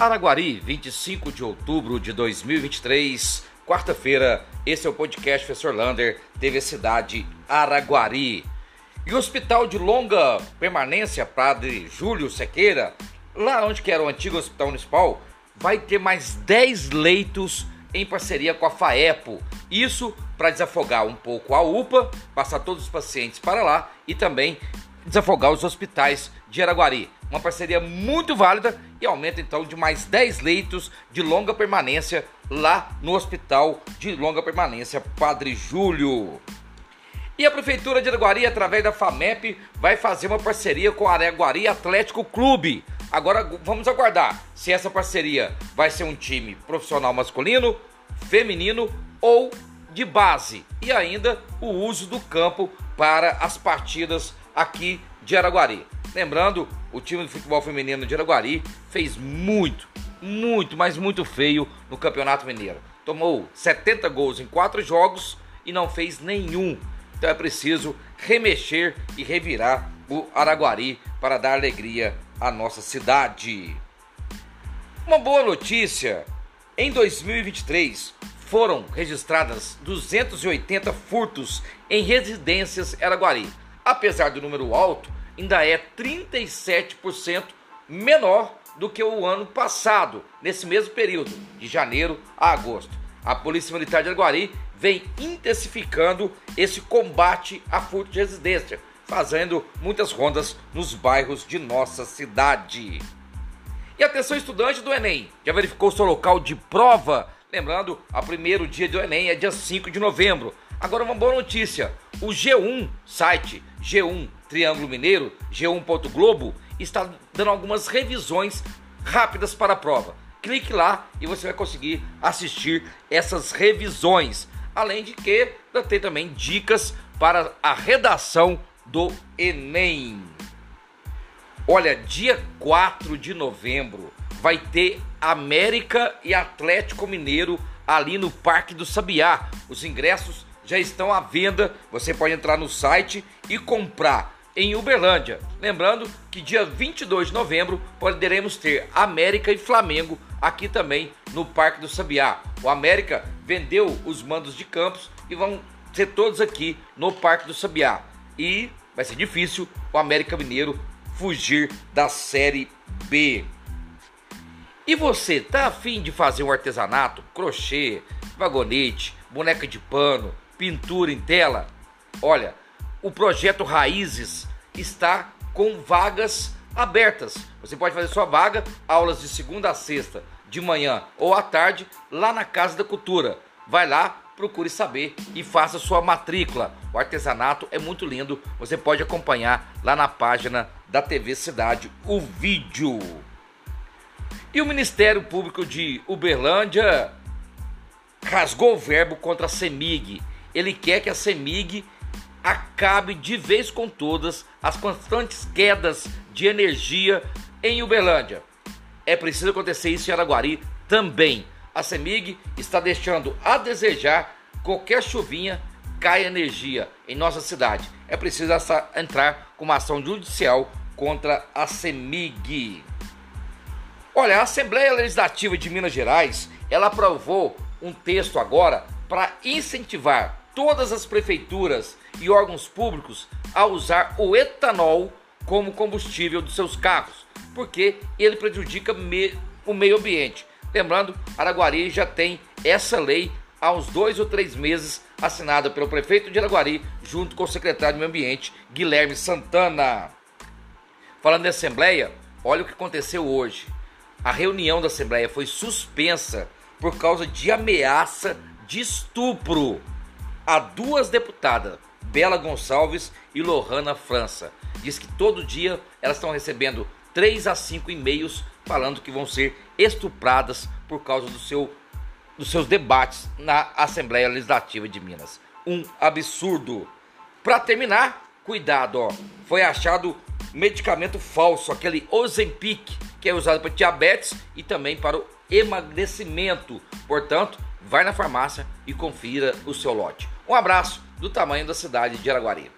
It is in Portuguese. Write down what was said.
Araguari, 25 de outubro de 2023, quarta-feira. Esse é o podcast Professor Lander, TV Cidade Araguari. E o Hospital de Longa Permanência Padre Júlio Sequeira, lá onde que era o antigo Hospital Municipal, vai ter mais 10 leitos em parceria com a FAEPO. Isso para desafogar um pouco a UPA, passar todos os pacientes para lá e também desafogar os hospitais de Araguari. Uma parceria muito válida e aumenta então de mais 10 leitos de longa permanência lá no Hospital de Longa Permanência Padre Júlio. E a Prefeitura de Araguari, através da FAMEP, vai fazer uma parceria com o Araguari Atlético Clube. Agora vamos aguardar se essa parceria vai ser um time profissional masculino, feminino ou de base. E ainda o uso do campo para as partidas aqui de Araguari. Lembrando, o time de futebol feminino de Araguari fez muito, muito, mas muito feio no Campeonato Mineiro. Tomou 70 gols em 4 jogos e não fez nenhum. Então é preciso remexer e revirar o Araguari para dar alegria à nossa cidade. Uma boa notícia: em 2023 foram registradas 280 furtos em residências Araguari. Apesar do número alto, ainda é 37% menor do que o ano passado, nesse mesmo período, de janeiro a agosto. A Polícia Militar de Araguari vem intensificando esse combate a furto de residência, fazendo muitas rondas nos bairros de nossa cidade. E atenção estudante do Enem, já verificou seu local de prova? Lembrando, o primeiro dia do Enem é dia 5 de novembro. Agora uma boa notícia, o G1 site G1 Triângulo Mineiro, G1. Globo, está dando algumas revisões rápidas para a prova. Clique lá e você vai conseguir assistir essas revisões. Além de que tem também dicas para a redação do Enem. Olha, dia 4 de novembro vai ter América e Atlético Mineiro ali no Parque do Sabiá. Os ingressos já estão à venda. Você pode entrar no site e comprar em Uberlândia. Lembrando que dia 22 de novembro poderemos ter América e Flamengo aqui também no Parque do Sabiá. O América vendeu os mandos de campos e vão ser todos aqui no Parque do Sabiá. E vai ser difícil o América Mineiro fugir da Série B. E você, tá afim de fazer um artesanato, crochê, vagonete, boneca de pano, pintura em tela? Olha, o projeto Raízes está com vagas abertas. Você pode fazer sua vaga, aulas de segunda a sexta, de manhã ou à tarde, lá na Casa da Cultura. Vai lá, procure saber e faça sua matrícula. O artesanato é muito lindo, você pode acompanhar lá na página da TV Cidade o vídeo. E o Ministério Público de Uberlândia rasgou o verbo contra a CEMIG. Ele quer que a CEMIG acabe de vez com todas as constantes quedas de energia em Uberlândia. É preciso acontecer isso em Araguari também. A CEMIG está deixando a desejar qualquer chuvinha cai energia em nossa cidade. É preciso entrar com uma ação judicial contra a CEMIG. Olha, a Assembleia Legislativa de Minas Gerais, ela aprovou um texto agora para incentivar todas as prefeituras e órgãos públicos a usar o etanol como combustível dos seus carros, porque ele prejudica me, o meio ambiente. Lembrando, Araguari já tem essa lei há uns dois ou três meses, assinada pelo prefeito de Araguari, junto com o secretário de Meio Ambiente, Guilherme Santana. Falando em Assembleia, olha o que aconteceu hoje. A reunião da Assembleia foi suspensa por causa de ameaça de estupro a duas deputadas, Bela Gonçalves e Lohana França. Diz que todo dia elas estão recebendo 3 a 5 e-mails falando que vão ser estupradas por causa do seu, dos seus debates na Assembleia Legislativa de Minas. Um absurdo. Para terminar, cuidado, ó. Foi achado medicamento falso, aquele Ozempic, que é usado para diabetes e também para o emagrecimento. Portanto, vai na farmácia e confira o seu lote. Um abraço do tamanho da cidade de Araguari.